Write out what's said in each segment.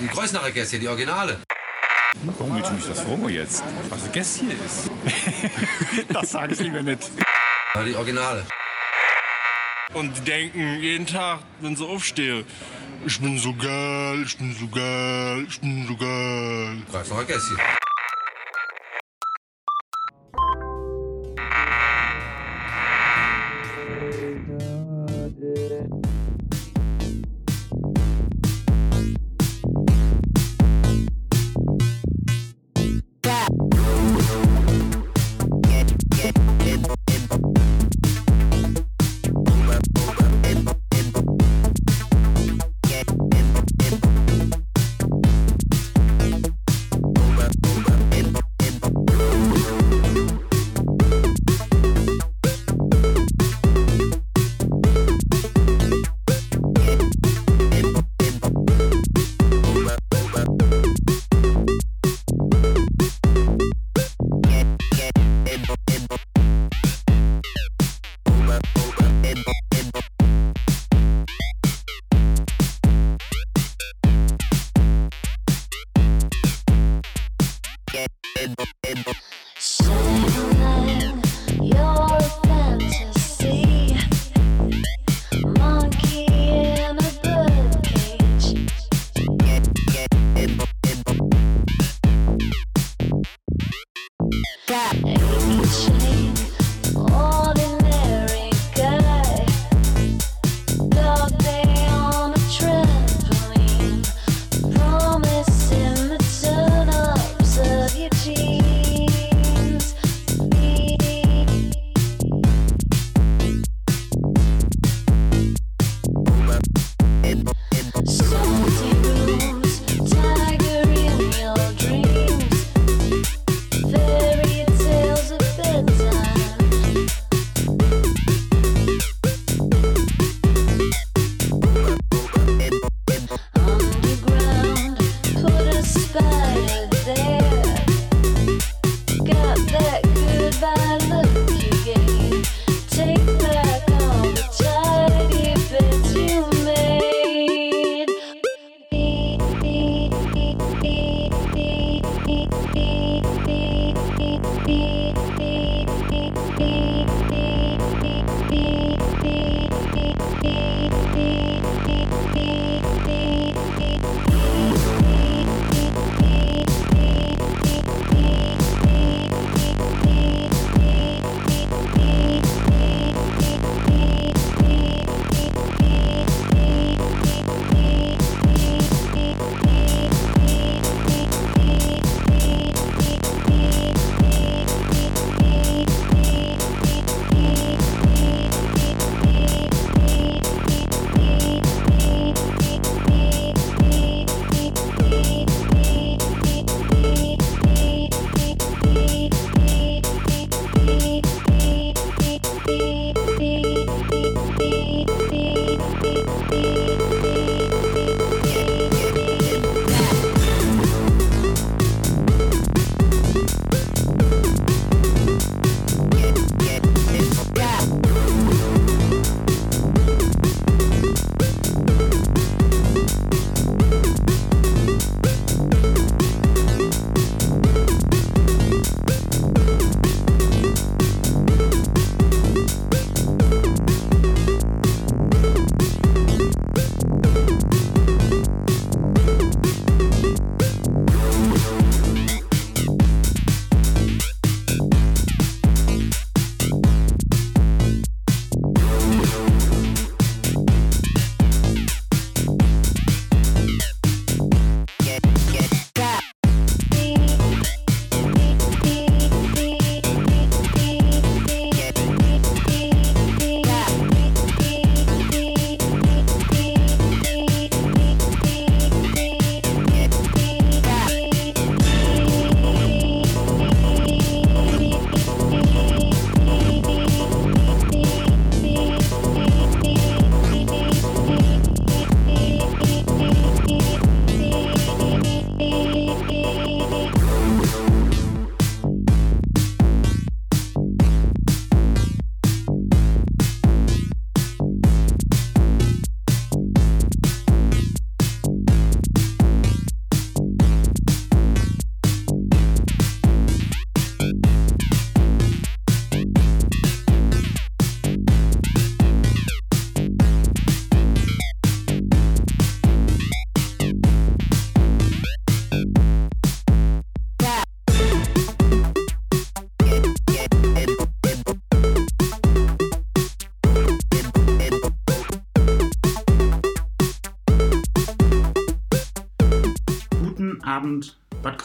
Die Kreuznacher Gäste, die Originale. Warum du mich das fragen jetzt? Was ein Gäst hier ist? das sage ich lieber nicht. Die Originale. Und die denken jeden Tag, wenn sie aufstehen, ich bin so geil, ich bin so geil, ich bin so geil. Kreuznacher Gäste.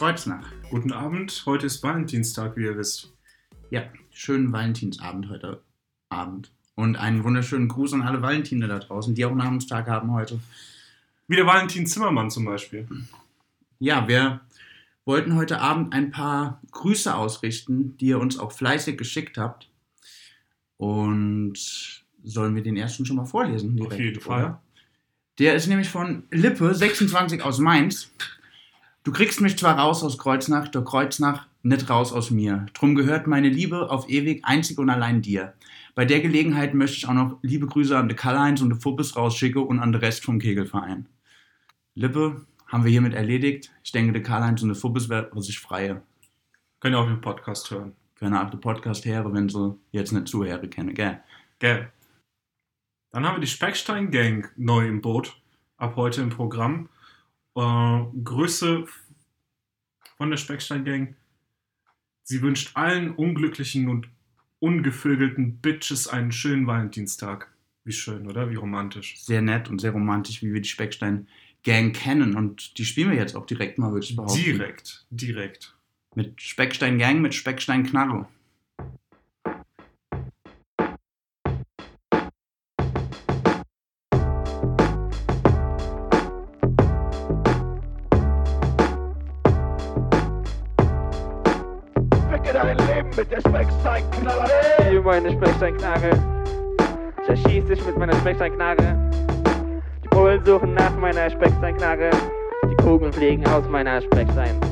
Kreuznach. Guten Abend, heute ist Valentinstag, wie ihr wisst. Ja, schönen Valentinsabend heute Abend. Und einen wunderschönen Gruß an alle Valentine da draußen, die auch Namenstag haben heute. Wie der Valentin Zimmermann zum Beispiel. Ja, wir wollten heute Abend ein paar Grüße ausrichten, die ihr uns auch fleißig geschickt habt. Und sollen wir den ersten schon mal vorlesen? Auf jeden Fall. oder? Der ist nämlich von Lippe, 26 aus Mainz. Du kriegst mich zwar raus aus Kreuznach, doch Kreuznach nicht raus aus mir. Drum gehört meine Liebe auf ewig einzig und allein dir. Bei der Gelegenheit möchte ich auch noch liebe Grüße an de Karl-Heinz und de Fuppes rausschicken und an den Rest vom Kegelverein. Lippe haben wir hiermit erledigt. Ich denke, de Karl-Heinz und de Fuppes werden sich freie. Könnt ihr auch den Podcast hören. Können auch den Podcast hören, wenn sie jetzt nicht zuhören kennen, gell? Gell. Dann haben wir die Speckstein Gang neu im Boot. Ab heute im Programm. Äh, Grüße von der Speckstein Gang. Sie wünscht allen unglücklichen und ungevögelten Bitches einen schönen Valentinstag. Wie schön, oder? Wie romantisch. Sehr nett und sehr romantisch, wie wir die Speckstein-Gang kennen. Und die spielen wir jetzt auch direkt mal, würde ich behaupten. Direkt, direkt. Mit Speckstein-Gang, mit Speckstein-Knarre. Meine Specksteinknarre. Ich erschieß dich mit meiner Specksteinknarre. Die Bullen suchen nach meiner Specksteinknarre. Die Kugeln fliegen aus meiner Speckstein.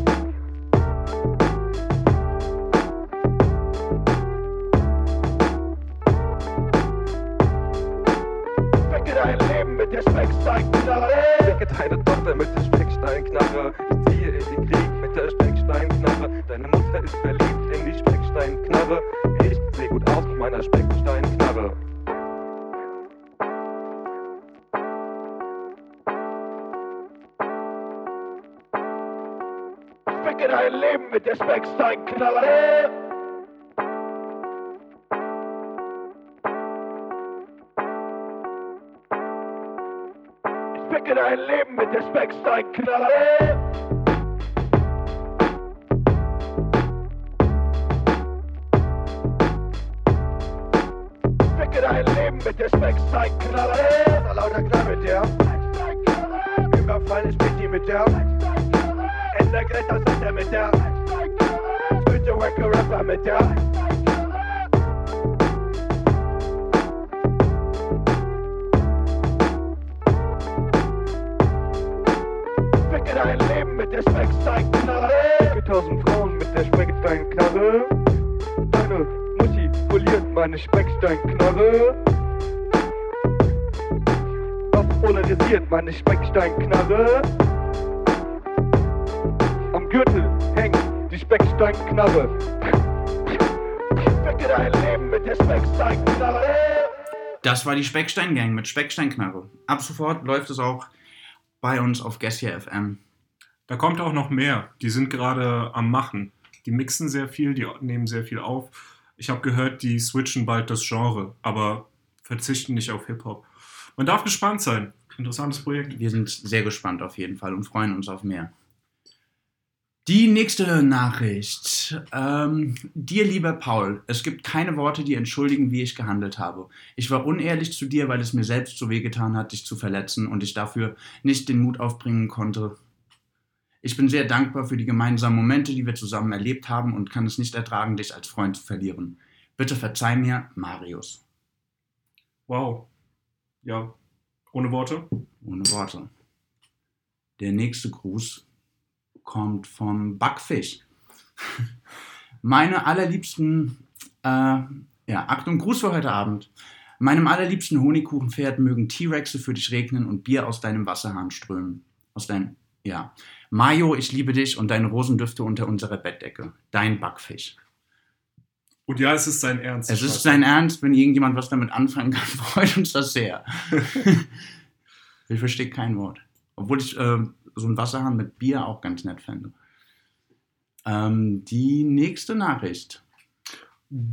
Ficke dein Leben mit der Specksteinknarre. Ich ficke dein Leben mit der Specksteinknarre. Ficke dein Leben mit der Specksteinknarre. Lauter Knarre mit der Specksteinknarre. Überfall ist Pitti mit der. Greta Sander mit der. Bitte Wacker Rapper mit der. Ficke dein Leben mit der Specksteinknarre. Ficke tausend Frauen mit der Specksteinknarre. Deine Mutti poliert meine Specksteinknarre. Das polarisiert meine Specksteinknarre. Die Specksteinknarre. Ficke dein Leben mit der Specksteinknarre. Das war die Speckstein-Gang mit Specksteinknarre. Ab sofort läuft es auch bei uns auf Gessia FM. Da kommt auch noch mehr. Die sind gerade am Machen. Die mixen sehr viel, die nehmen sehr viel auf. Ich habe gehört, die switchen bald das Genre, aber verzichten nicht auf Hip-Hop. Man darf gespannt sein. Interessantes Projekt. Wir sind sehr gespannt auf jeden Fall und freuen uns auf mehr. Die nächste Nachricht. Ähm, dir, lieber Paul, es gibt keine Worte, die entschuldigen, wie ich gehandelt habe. Ich war unehrlich zu dir, weil es mir selbst so wehgetan hat, dich zu verletzen und ich dafür nicht den Mut aufbringen konnte. Ich bin sehr dankbar für die gemeinsamen Momente, die wir zusammen erlebt haben und kann es nicht ertragen, dich als Freund zu verlieren. Bitte verzeih mir, Marius. Wow. Ja. Ohne Worte? Ohne Worte. Der nächste Gruß kommt vom Backfisch. Meine allerliebsten, äh, ja, Achtung, Gruß für heute Abend. Meinem allerliebsten Honigkuchenpferd mögen T-Rexe für dich regnen und Bier aus deinem Wasserhahn strömen. Aus deinem, ja. Mayo, ich liebe dich und deine Rosendüfte unter unserer Bettdecke. Dein Backfisch. Und ja, es ist sein Ernst. Es ist sein Ernst, wenn irgendjemand was damit anfangen kann, freut uns das sehr. ich verstehe kein Wort. Obwohl ich äh, so einen Wasserhahn mit Bier auch ganz nett fände. Ähm, die nächste Nachricht.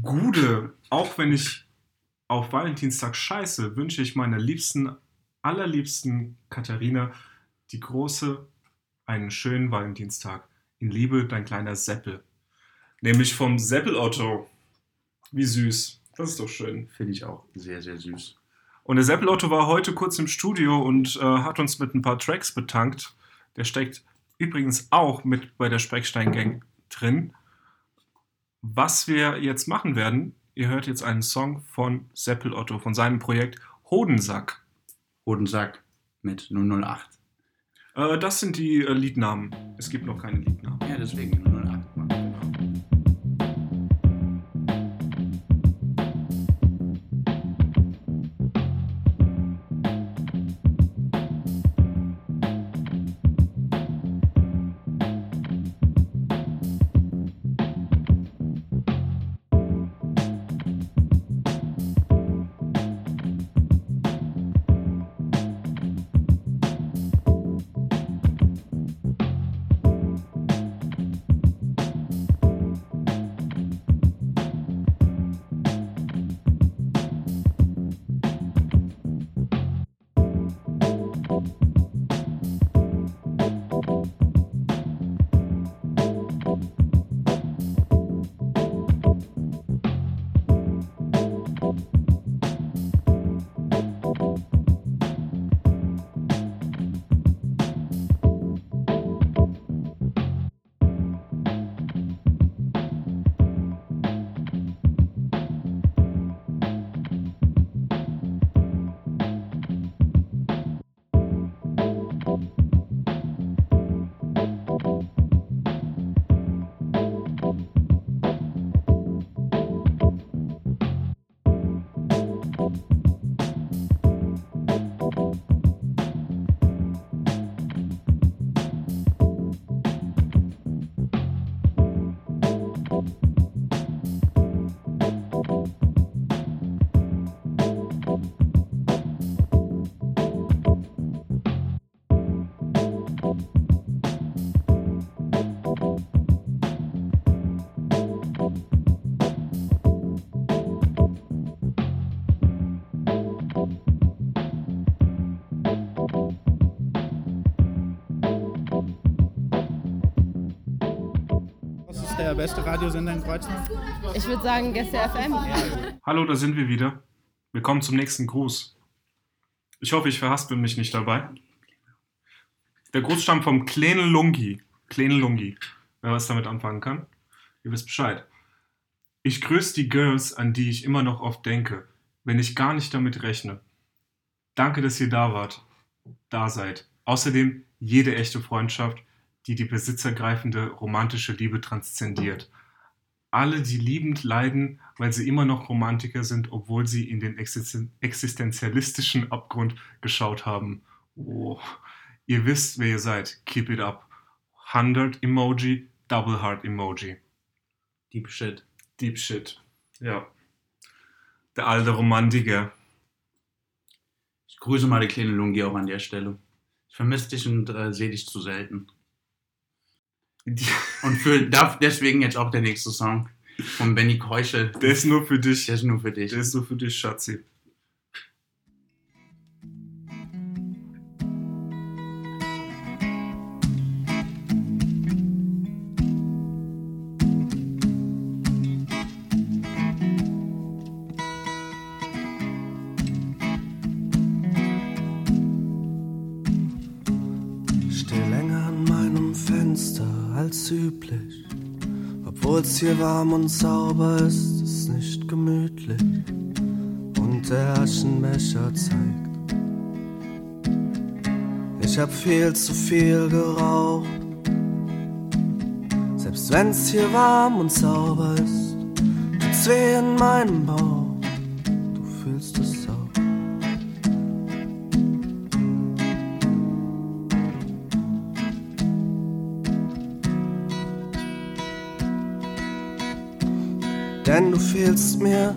Gude, auch wenn ich auf Valentinstag scheiße, wünsche ich meiner liebsten, allerliebsten Katharina die große einen schönen Valentinstag. In Liebe, dein kleiner Seppel. Nämlich vom Seppel Otto. Wie süß. Das ist doch schön. Finde ich auch sehr, sehr süß. Und der Seppel Otto war heute kurz im Studio und äh, hat uns mit ein paar Tracks betankt. Der steckt übrigens auch mit bei der Speckstein Gang drin. Was wir jetzt machen werden, ihr hört jetzt einen Song von Seppel Otto, von seinem Projekt Hodensack. Hodensack mit 008. Äh, das sind die äh, Liednamen. Es gibt noch keine Liednamen. Ja, deswegen der beste Radiosender in Kreuznach? Ich würde sagen Gäste FM. Hallo, da sind wir wieder. Willkommen zum nächsten Gruß. Ich hoffe, ich verhaspel mich nicht dabei. Der Gruß stammt vom Kleine Lungi. Kleine Lungi. Wer was damit anfangen kann, ihr wisst Bescheid. Ich grüße die Girls, an die ich immer noch oft denke, wenn ich gar nicht damit rechne. Danke, dass ihr da wart, da seid. Außerdem jede echte Freundschaft, die die besitzergreifende romantische Liebe transzendiert. Alle, die liebend leiden, weil sie immer noch Romantiker sind, obwohl sie in den existen existenzialistischen Abgrund geschaut haben. Oh. Ihr wisst, wer ihr seid. Keep it up. 100 Emoji, Double Heart Emoji. Deep Shit. Deep Shit. Ja. Der alte Romantiker. Ich grüße mal die kleine Lungi auch an der Stelle. Ich vermisse dich und äh, sehe dich zu selten. Und für, deswegen jetzt auch der nächste Song von Benny Keuschel. Der ist nur für dich. Der ist nur für dich. Der ist nur für dich, Schatzi. Als üblich. Obwohl's hier warm und sauber ist, ist nicht gemütlich. Und der Aschenbecher zeigt. Ich hab viel zu viel geraucht. Selbst wenn's hier warm und sauber ist, tut's weh in meinem Bauch. Denn du fehlst mir.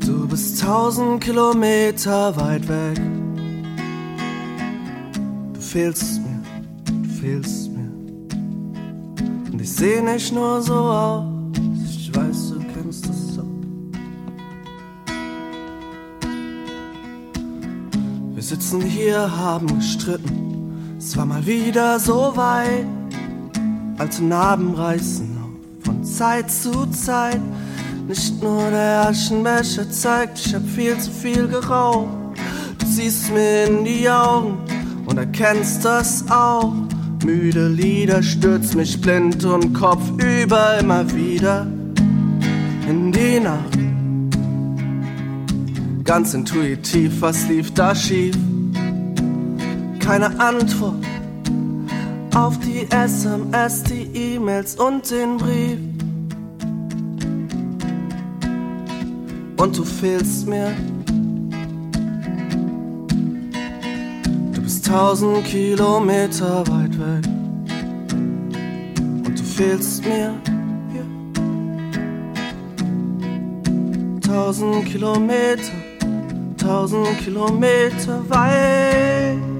Du bist tausend Kilometer weit weg. Du fehlst mir, du fehlst mir. Und ich seh nicht nur so aus, ich weiß, du kennst das so. Wir sitzen hier, haben gestritten. Es war mal wieder so weit. Alte Narben reißen Zeit zu Zeit. Nicht nur der Aschenbecher zeigt, ich hab viel zu viel geraucht. Du siehst mir in die Augen und erkennst das auch. Müde Lieder stürzt mich blind und Kopf über immer wieder in die Nacht. Ganz intuitiv, was lief da schief? Keine Antwort auf die SMS, die E-Mails und den Brief. Und du fehlst mir. Du bist tausend Kilometer weit weg. Und du fehlst mir. Tausend Kilometer, tausend Kilometer weit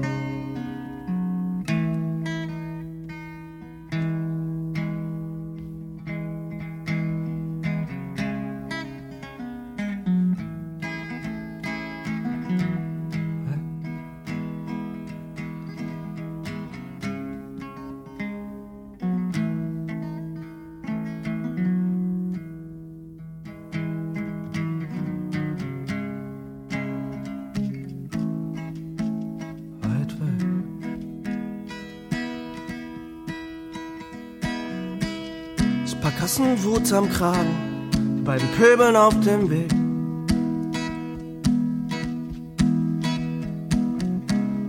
Ich pack Kassenwut am Kragen, die beiden Pöbeln auf dem Weg.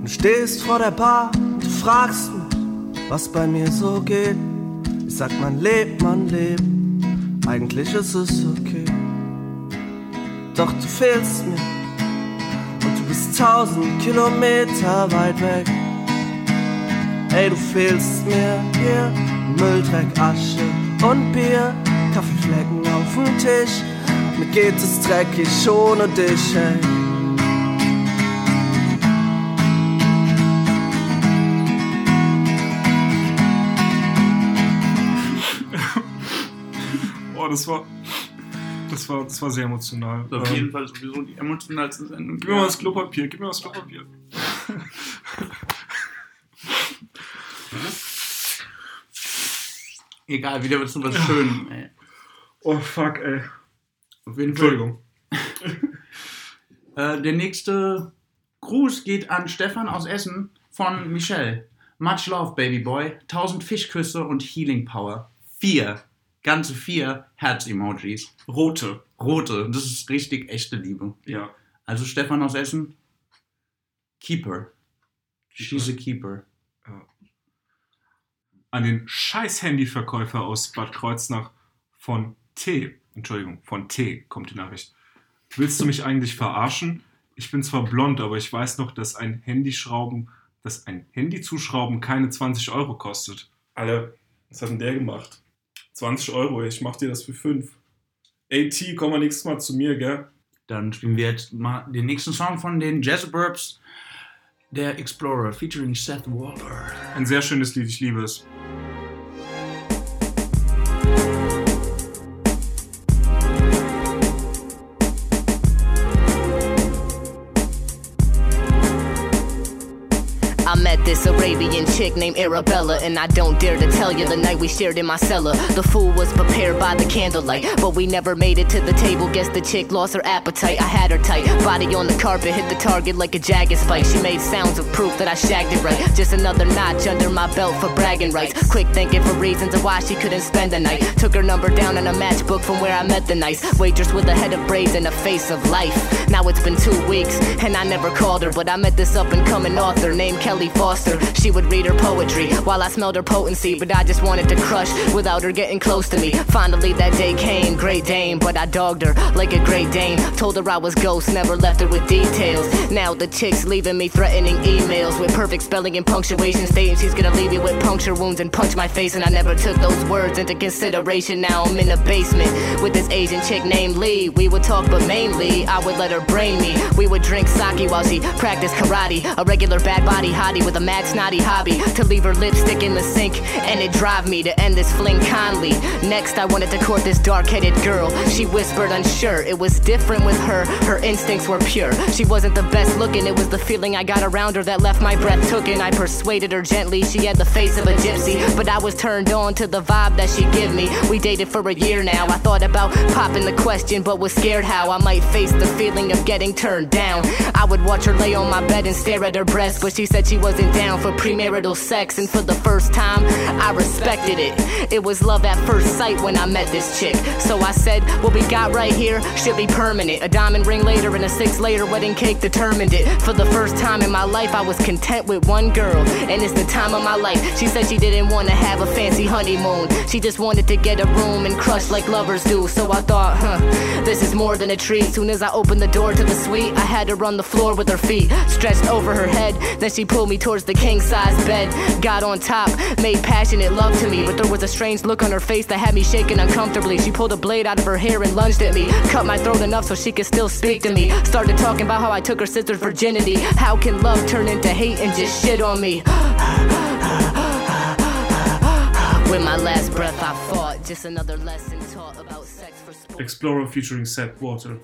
Du stehst vor der Bar und du fragst mich, was bei mir so geht. Ich sag, man lebt, man lebt, eigentlich ist es okay. Doch du fehlst mir und du bist tausend Kilometer weit weg. Ey, du fehlst mir hier, Mülldreck, Asche und Bier, Kaffeeflecken auf dem Tisch. Mir geht es dreckig ohne dich, ey. Oh, das war. Das war, das war sehr emotional. Auf Ähm, jeden Fall sowieso die emotionalste Sendung. Gib mir mal das Klopapier, gib mir mal das Klopapier. Egal, wieder wird es was schön. Ey. Oh fuck, ey. Auf jeden Fall. Entschuldigung. Äh, der nächste Gruß geht an Stefan aus Essen von Michelle. Much love, Baby Boy. 1000 Fischküsse und Healing Power. Vier. Ganze vier Herz-Emojis. Rote. Rote. Das ist richtig echte Liebe. Ja. Also Stefan aus Essen. Keeper. She's a keeper. An den scheiß Handyverkäufer aus Bad Kreuznach von T. Entschuldigung, von T kommt die Nachricht. Willst du mich eigentlich verarschen? Ich bin zwar blond, aber ich weiß noch, dass ein Handyschrauben, dass ein Handy zuschrauben keine 20 Euro kostet. Alter, was hat denn der gemacht? 20 Euro, ich mach dir das für 5. Ey, T, komm mal nächstes Mal zu mir, gell? Dann spielen wir jetzt mal den nächsten Song von den Jazzurbs. Der Explorer featuring Seth Waller. Ein sehr schönes Lied, ich liebe es. Met this Arabian chick named Arabella, and I don't dare to tell you the night we shared in my cellar. The food was prepared by the candlelight, but we never made it to the table. Guess the chick lost her appetite. I had her tight, body on the carpet, hit the target like a jagged spike. She made sounds of proof that I shagged it right. Just another notch under my belt for bragging rights. Quick thinking for reasons of why she couldn't spend the night. Took her number down in a matchbook from where I met the nice waitress with a head of braids and a face of life. Now it's been two weeks, and I never called her, but I met this up and coming author named Kelly Foster. She would read her poetry while I smelled her potency, but I just wanted to crush without her getting close to me. Finally, that day came, great dame, but I dogged her like a great dane. Told her I was ghost, never left her with details. Now the chick's leaving me threatening emails with perfect spelling and punctuation, stating she's gonna leave me with puncture wounds and punch my face, and I never took those words into consideration. Now I'm in the basement with this Asian chick named Lee. We would talk, but mainly I would let her brain me. We would drink sake while she practiced karate, a regular bad body body with a mad snotty hobby to leave her lipstick in the sink and it drive me to end this fling kindly. Next, I wanted to court this dark headed girl. She whispered, unsure. It was different with her, her instincts were pure. She wasn't the best looking, it was the feeling I got around her that left my breath taken. I persuaded her gently, she had the face of a gypsy, but I was turned on to the vibe that she give me. We dated for a year now. I thought about popping the question, but was scared how I might face the feeling of getting turned down. I would watch her lay on my bed and stare at her breast, but she said she wasn't down for premarital sex, and for the first time, I respected it. It was love at first sight when I met this chick. So I said, What we got right here should be permanent. A diamond ring later and a six later wedding cake determined it. For the first time in my life, I was content with one girl, and it's the time of my life. She said she didn't want to have a fancy honeymoon. She just wanted to get a room and crush like lovers do. So I thought, huh, this is more than a treat. Soon as I opened the door to the suite, I had her on the floor with her feet stretched over her head. Then she pulled me towards the king size bed. Got on top, made passionate love to me, but there was a strange look on her face that had me shaking uncomfortably. She pulled a blade out of her hair and lunged at me, cut my throat enough so she could still speak to me. Started talking about how I took her sister's virginity. How can love turn into hate and just shit on me? With my last breath, I fought. Just another lesson taught about sex for sport. Explorer featuring Seth Water.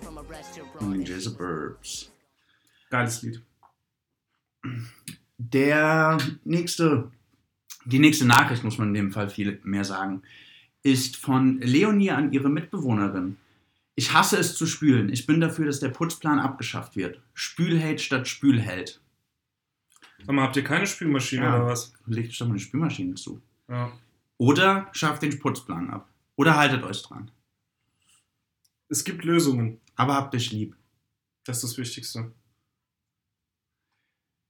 Ninja Suburbs. Geiles Lied. Der nächste, die nächste Nachricht, muss man in dem Fall viel mehr sagen, ist von Leonie an ihre Mitbewohnerin. Ich hasse es zu spülen. Ich bin dafür, dass der Putzplan abgeschafft wird. Spülheld statt Spülheld. Sag mal, habt ihr keine Spülmaschine oder was? Legt doch mal eine Spülmaschine zu. Ja. Oder schafft den Putzplan ab. Oder haltet euch dran. Es gibt Lösungen. Aber habt euch lieb. Das ist das Wichtigste.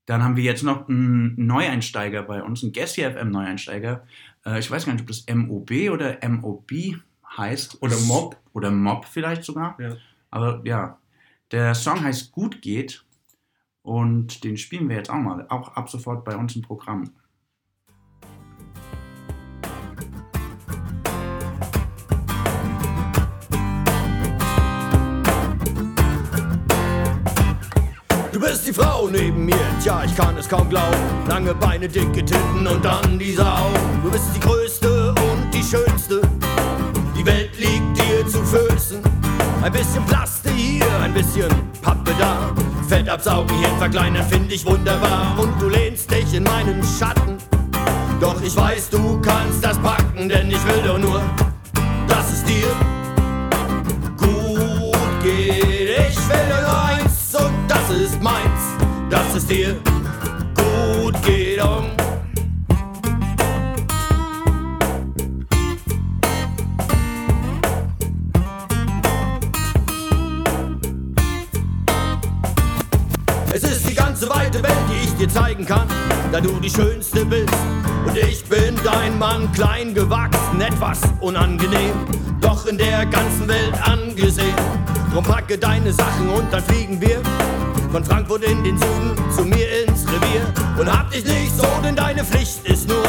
Dann haben wir jetzt noch einen Neueinsteiger bei uns, einen Gessi FM Neueinsteiger. Äh, ich weiß gar nicht, ob das MOB oder MOB heißt. Oder Mob. Oder Mob vielleicht sogar. Ja. Aber ja, der Song heißt Gut geht und den spielen wir jetzt auch mal, auch ab sofort bei uns im Programm. Die Frau neben mir, tja, ich kann es kaum glauben. Lange Beine, dicke Titten und dann diese Augen. Du bist die größte und die schönste. Die Welt liegt dir zu Füßen. Ein bisschen Plaste hier, ein bisschen Pappe da. Fett absaugen, hier verkleinern, finde ich wunderbar. Und du lehnst dich in meinen Schatten. Doch ich weiß, du kannst das packen, denn ich will doch nur, dass es dir gut geht. Oh. Es ist die ganze weite Welt, die ich dir zeigen kann, da du die Schönste bist. Und ich bin dein Mann, klein gewachsen, etwas unangenehm, doch in der ganzen Welt angesehen. Drum packe deine Sachen und dann fliegen wir von Frankfurt in den Süden zu mir ins Revier. Und hab dich nicht so, denn deine Pflicht ist nur,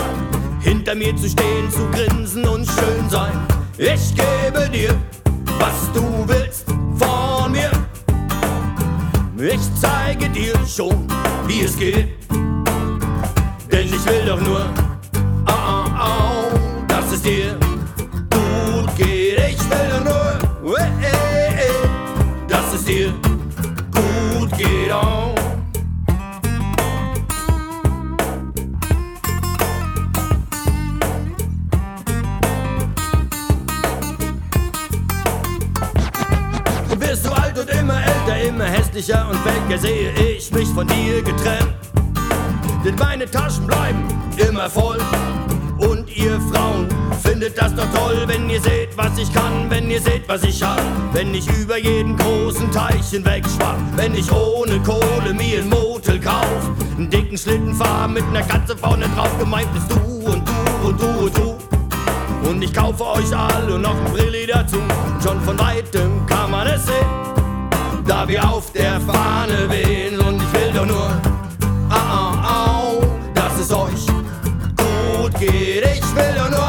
hinter mir zu stehen, zu grinsen und schön sein. Ich gebe dir, was du willst von mir. Ich zeige dir schon, wie es geht. Denn ich will doch nur, hässlicher und welker sehe ich mich von dir getrennt. Denn meine Taschen bleiben immer voll. Und ihr Frauen findet das doch toll, wenn ihr seht, was ich kann, wenn ihr seht, was ich hab. Wenn ich über jeden großen Teich hinweg wenn ich ohne Kohle mir ein Motel kauf, einen dicken Schlitten fahr mit einer Katze vorne drauf, gemeint bist du und du und du und du. Und ich kaufe euch alle noch ein Brilli dazu. Schon von weitem kann man es sehen, da wir auf der Fahne wehen. Und ich will doch nur, au, au, au, dass es euch gut geht. Ich will doch nur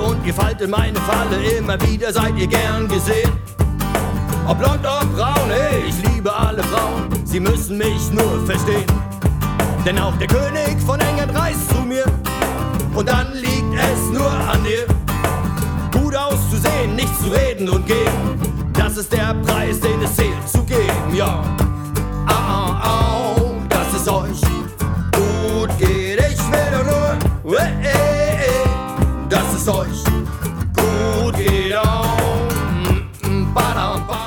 und ihr fallt in meine Falle. Immer wieder seid ihr gern gesehen. Ob blond, ob braun, ey, ich liebe alle Frauen. Sie müssen mich nur verstehen. Denn auch der König von England reist zu mir. Und dann liegt es nur an dir. Gut auszusehen, nicht zu reden und gehen. Das ist der Preis, den es zählt zu geben, ja. Au, au, au, dass es euch gut geht. Ich will nur, äh, dass es euch gut.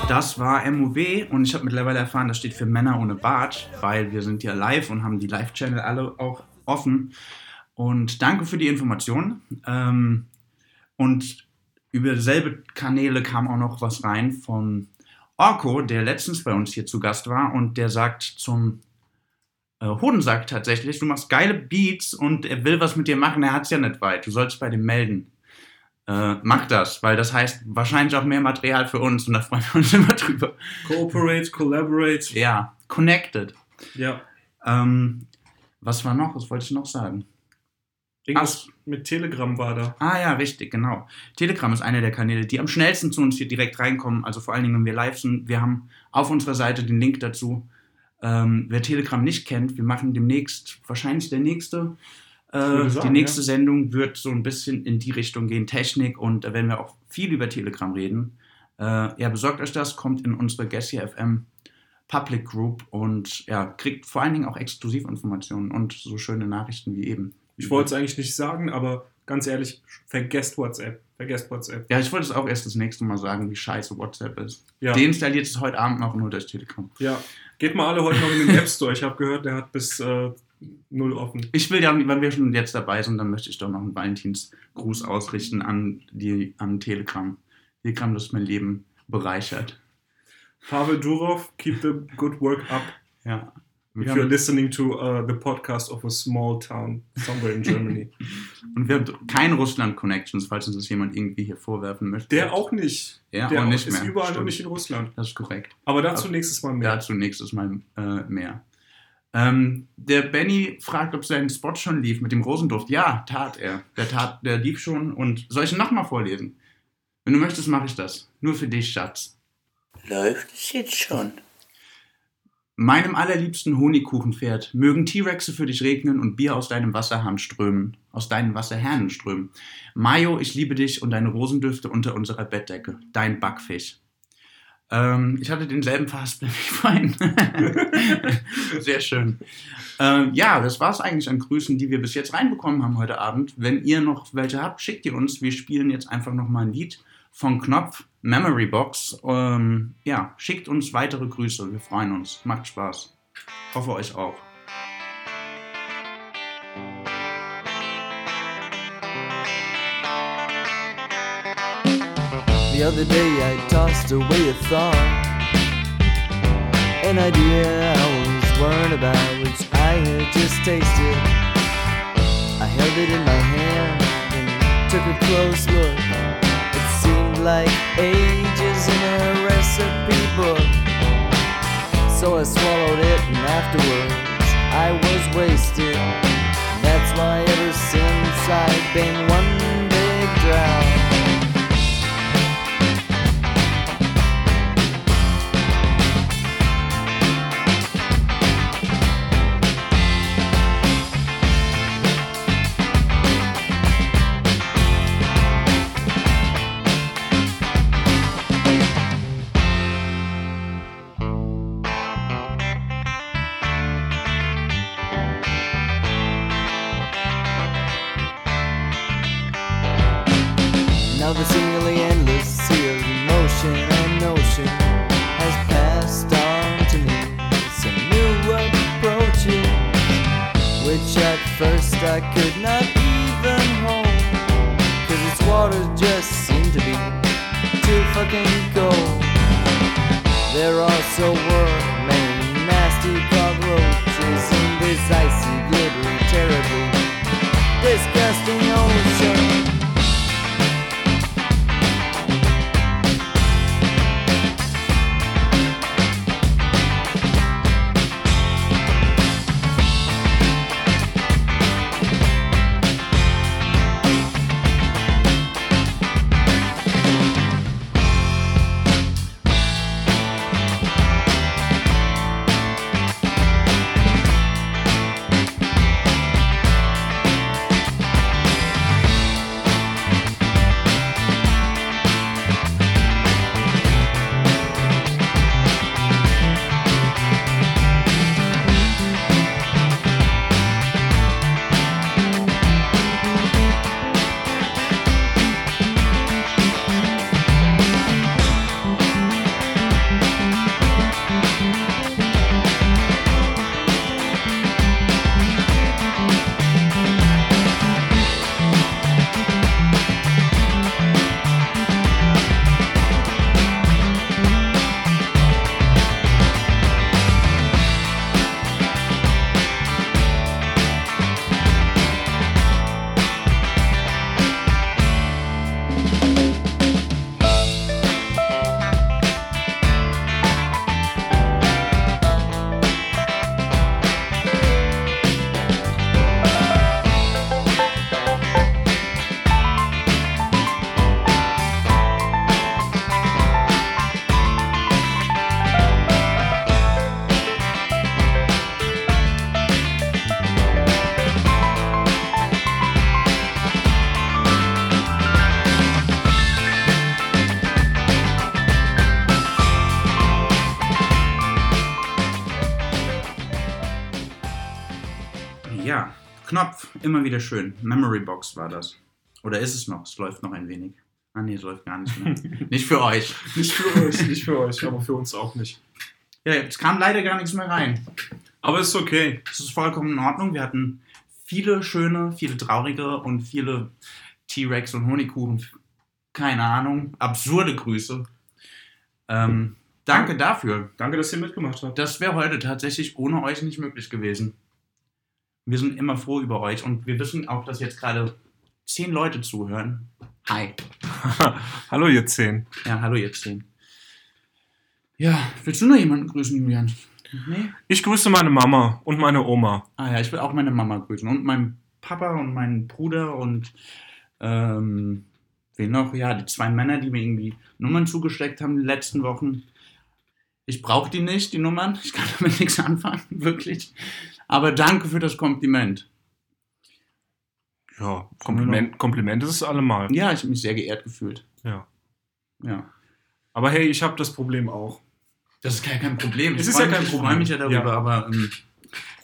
Das war MUW und ich habe mittlerweile erfahren, das steht für Männer ohne Bart, weil wir sind ja live und haben die Live-Channel alle auch offen. Und danke für die Information. Ähm, und über dieselbe Kanäle kam auch noch was rein von Orko, der letztens bei uns hier zu Gast war und der sagt zum äh, Hodensack tatsächlich, du machst geile Beats und er will was mit dir machen, er hat es ja nicht weit, du sollst bei dem melden. Äh, mach das, weil das heißt wahrscheinlich auch mehr Material für uns und da freuen wir uns immer drüber. Cooperate, collaborate. Ja, connected. Ja. Ähm, was war noch? Was wollte ich noch sagen? Irgendwas mit Telegram war da. Ah ja, richtig, genau. Telegram ist einer der Kanäle, die am schnellsten zu uns hier direkt reinkommen. Also vor allen Dingen, wenn wir live sind. Wir haben auf unserer Seite den Link dazu. Ähm, wer Telegram nicht kennt, wir machen demnächst, wahrscheinlich der nächste, äh, sagen, die nächste ja. Sendung wird so ein bisschen in die Richtung gehen, Technik. Und da werden wir auch viel über Telegram reden. Äh, ja, besorgt euch das, kommt in unsere Gessia FM Public Group und ja, kriegt vor allen Dingen auch Exklusivinformationen und so schöne Nachrichten wie eben. Ich wollte es eigentlich nicht sagen, aber ganz ehrlich, vergesst WhatsApp. Vergesst WhatsApp. Ja, ich wollte es auch erst das nächste Mal sagen, wie scheiße WhatsApp ist. Ja. Deinstalliert es heute Abend noch nur durch Telegram. Ja. Geht mal alle heute noch in den App Store. Ich habe gehört, der hat bis äh, null offen. Ich will ja, wenn wir schon jetzt dabei sind, dann möchte ich doch noch einen Valentinsgruß ausrichten an, die, an Telegram. Telegram, das mein Leben bereichert. Pavel Durov, keep the good work up. Ja. If Wir you're haben, listening to uh, the podcast of a small town somewhere in Germany. und wir haben keine Russland-Connections, falls uns das jemand irgendwie hier vorwerfen möchte. Der auch nicht. Ja, der auch nicht ist mehr. überall Stimmt. nur nicht in Russland. Das ist korrekt. Aber dazu nächstes Mal mehr. Dazu nächstes Mal äh, mehr. Ähm, der Benny fragt, ob sein Spot schon lief mit dem Rosenduft. Ja, tat er. Der, tat, der lief schon. Und soll ich ihn nochmal vorlesen? Wenn du möchtest, mache ich das. Nur für dich, Schatz. Läuft es jetzt schon? Meinem allerliebsten Honigkuchenpferd, mögen T-Rexe für dich regnen und Bier aus deinem Wasserhahn strömen, aus deinen Wasserhähnen strömen. Mayo, ich liebe dich und deine Rosendüfte unter unserer Bettdecke. Dein Backfisch. Ähm, ich hatte denselben Verhaspel wie vorhin. Sehr schön. Ähm, ja, das war es eigentlich an Grüßen, die wir bis jetzt reinbekommen haben heute Abend. Wenn ihr noch welche habt, schickt ihr uns. Wir spielen jetzt einfach nochmal ein Lied von Knopf, Memory Box. Ähm, ja, schickt uns weitere Grüße. Wir freuen uns. Macht Spaß. Hoffe euch auch. The other day I tossed away a thought An idea I was worried about Which I had just tasted I held it in my hand And took a close look like ages in a recipe book. So I swallowed it and afterwards I was wasted. That's why ever since I've been one big drought immer wieder schön. Memory Box war das. Oder ist es noch? Es läuft noch ein wenig. Ah nee, es läuft gar nicht mehr. nicht für euch. Nicht für euch, nicht für euch, aber für uns auch nicht. Ja, es kam leider gar nichts mehr rein. Aber ist okay. Es ist vollkommen in Ordnung. Wir hatten viele schöne, viele traurige und viele T-Rex und Honigkuchen. Keine Ahnung. Absurde Grüße. Ähm, danke dafür. Danke, dass ihr mitgemacht habt. Das wäre heute tatsächlich ohne euch nicht möglich gewesen. Wir sind immer froh über euch und wir wissen auch, dass jetzt gerade zehn Leute zuhören. Hi. hallo ihr zehn. Ja, hallo ihr zehn. Ja, willst du noch jemanden grüßen, Julian? Nee? Ich grüße meine Mama und meine Oma. Ah ja, ich will auch meine Mama grüßen und meinen Papa und meinen Bruder und ähm, wen noch? Ja, die zwei Männer, die mir irgendwie Nummern zugesteckt haben die letzten Wochen. Ich brauche die nicht, die Nummern. Ich kann damit nichts anfangen, wirklich. Aber danke für das Kompliment. Ja, Kompliment, Kompliment ist es allemal. Ja, ich habe mich sehr geehrt gefühlt. Ja. Ja. Aber hey, ich habe das Problem auch. Das ist kein, kein Problem. Es Ich ist ja mich- kein Ich freue Problem. mich ja darüber, Ja. aber ähm,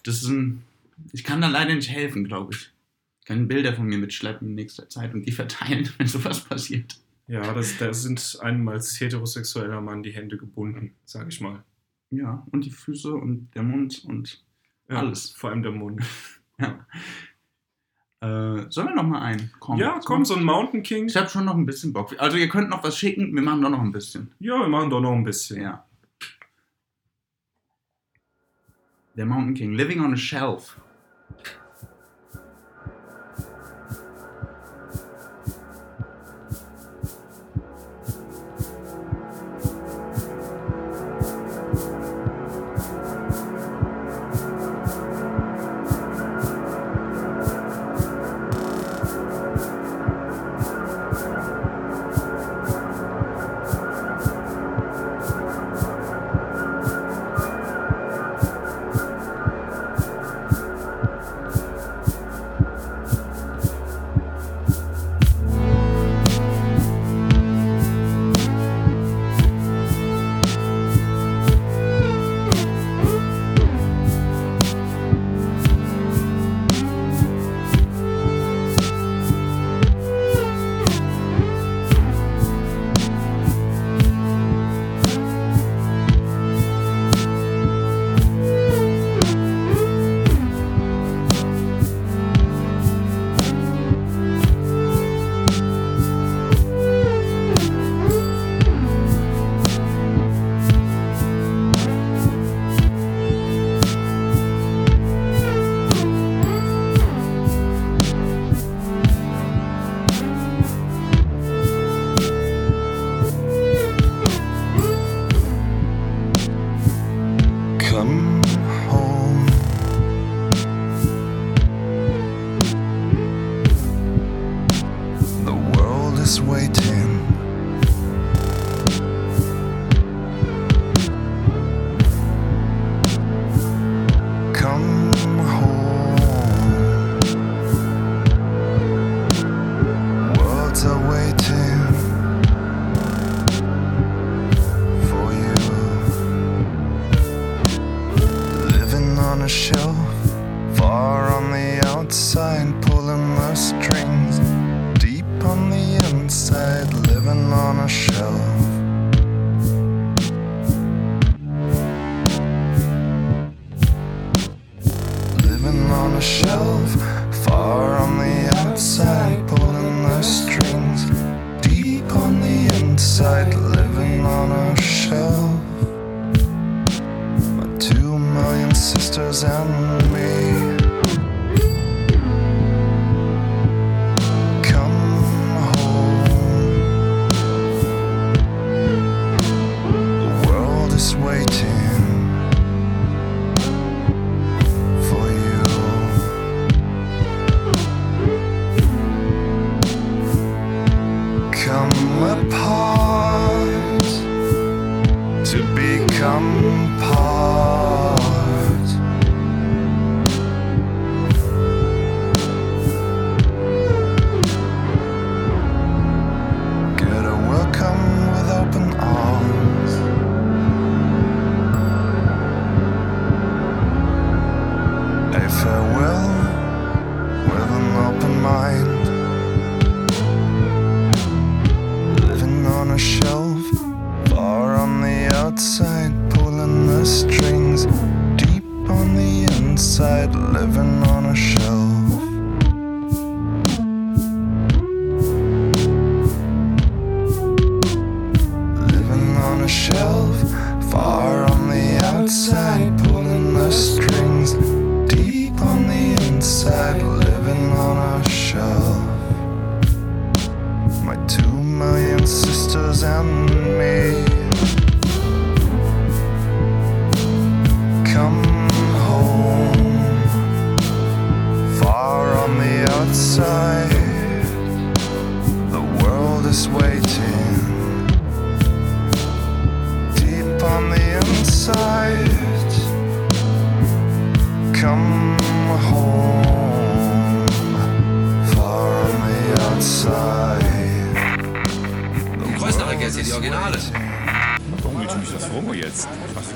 das ist ein. Ich kann da leider nicht helfen, glaube ich. Ich kann Bilder von mir mitschleppen in nächster Zeit und die verteilen, wenn sowas passiert. Ja, das, da sind einem als heterosexueller Mann die Hände gebunden, sag ich mal. Ja, und die Füße und der Mund und Ja, alles. Vor allem der Mund. Ja. Äh, sollen wir noch mal einen? Komm, Ja, komm, so ein Mountain King. Ich habe schon noch ein bisschen Bock. Also ihr könnt noch was schicken, wir machen doch noch ein bisschen. Ja, wir machen doch noch ein bisschen. Ja. Der Mountain King, Living on a Shelf.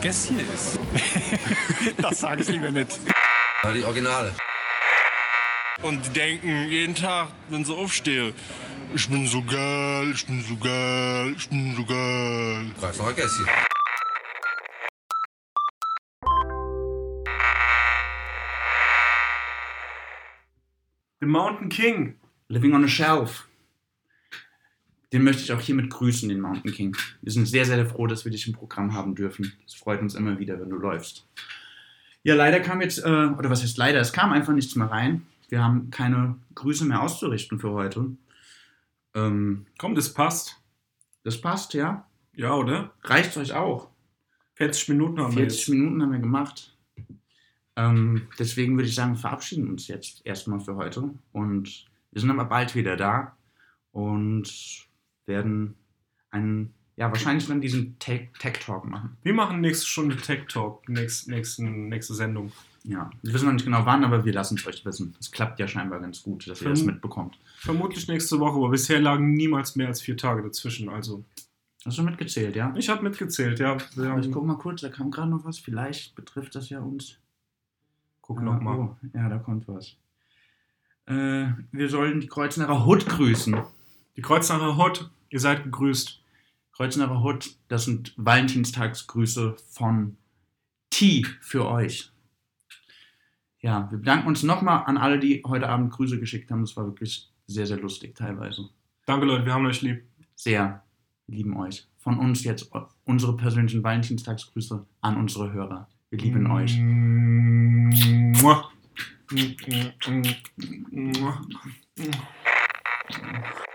Guess hier ist? das sage ich lieber nicht. Die Originale. Und die denken jeden Tag, wenn sie aufstehen, ich bin so geil, ich bin so geil, ich bin so geil. Kreuznacher Gäste. The Mountain King. Living on a Shelf. Den möchte ich auch hiermit grüßen, den Mountain King. Wir sind sehr, sehr froh, dass wir dich im Programm haben dürfen. Es freut uns immer wieder, wenn du läufst. Ja, leider kam jetzt, äh, oder was heißt leider, es kam einfach nichts mehr rein. Wir haben keine Grüße mehr auszurichten für heute. Ähm, Komm, das passt. Das passt, ja. Ja, oder? Reicht euch auch. 40 Minuten haben wir 40 jetzt. Minuten haben wir gemacht. Ähm, deswegen würde ich sagen, wir verabschieden uns jetzt erstmal für heute. Und wir sind aber bald wieder da und werden einen, ja, wahrscheinlich dann diesen Tech Tech Talk machen. Wir machen nächste Stunde Tech Talk, nächst, nächsten, nächste Sendung. Ja, wir wissen noch nicht genau wann, aber wir lassen es euch wissen. Es klappt ja scheinbar ganz gut, dass ihr das Verm- mitbekommt. Vermutlich nächste Woche, aber bisher lagen niemals mehr als vier Tage dazwischen. Also. Hast du mitgezählt, ja? Ich habe mitgezählt, ja. Aber ich guck mal kurz, da kam gerade noch was. Vielleicht betrifft das ja uns. guck Ja, noch mal. oh, ja, da kommt was. Äh, wir sollen die Kreuznacher Hood grüßen. Die Kreuznacher Hot, ihr seid gegrüßt. Kreuznacher Hood, das sind Valentinstagsgrüße von T für euch. Ja, wir bedanken uns nochmal an alle, die heute Abend Grüße geschickt haben. Das war wirklich sehr, sehr lustig teilweise. Danke, Leute, wir haben euch lieb. Sehr. Wir lieben euch. Von uns jetzt unsere persönlichen Valentinstagsgrüße an unsere Hörer. Wir lieben euch. Mua.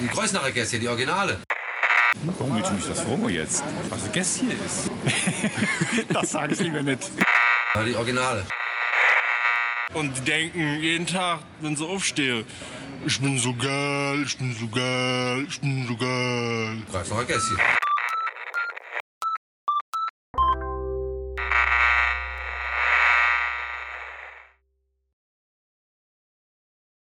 Die Kreuznacher Gäste, die Originale. Warum willst du mich das fragen jetzt? Was Guess hier ist? das sage ich lieber nicht. Ja, die Originale. Und die denken jeden Tag, wenn sie aufstehen, ich bin so geil, ich bin so geil, ich bin so geil. Kreuznacher Gäste.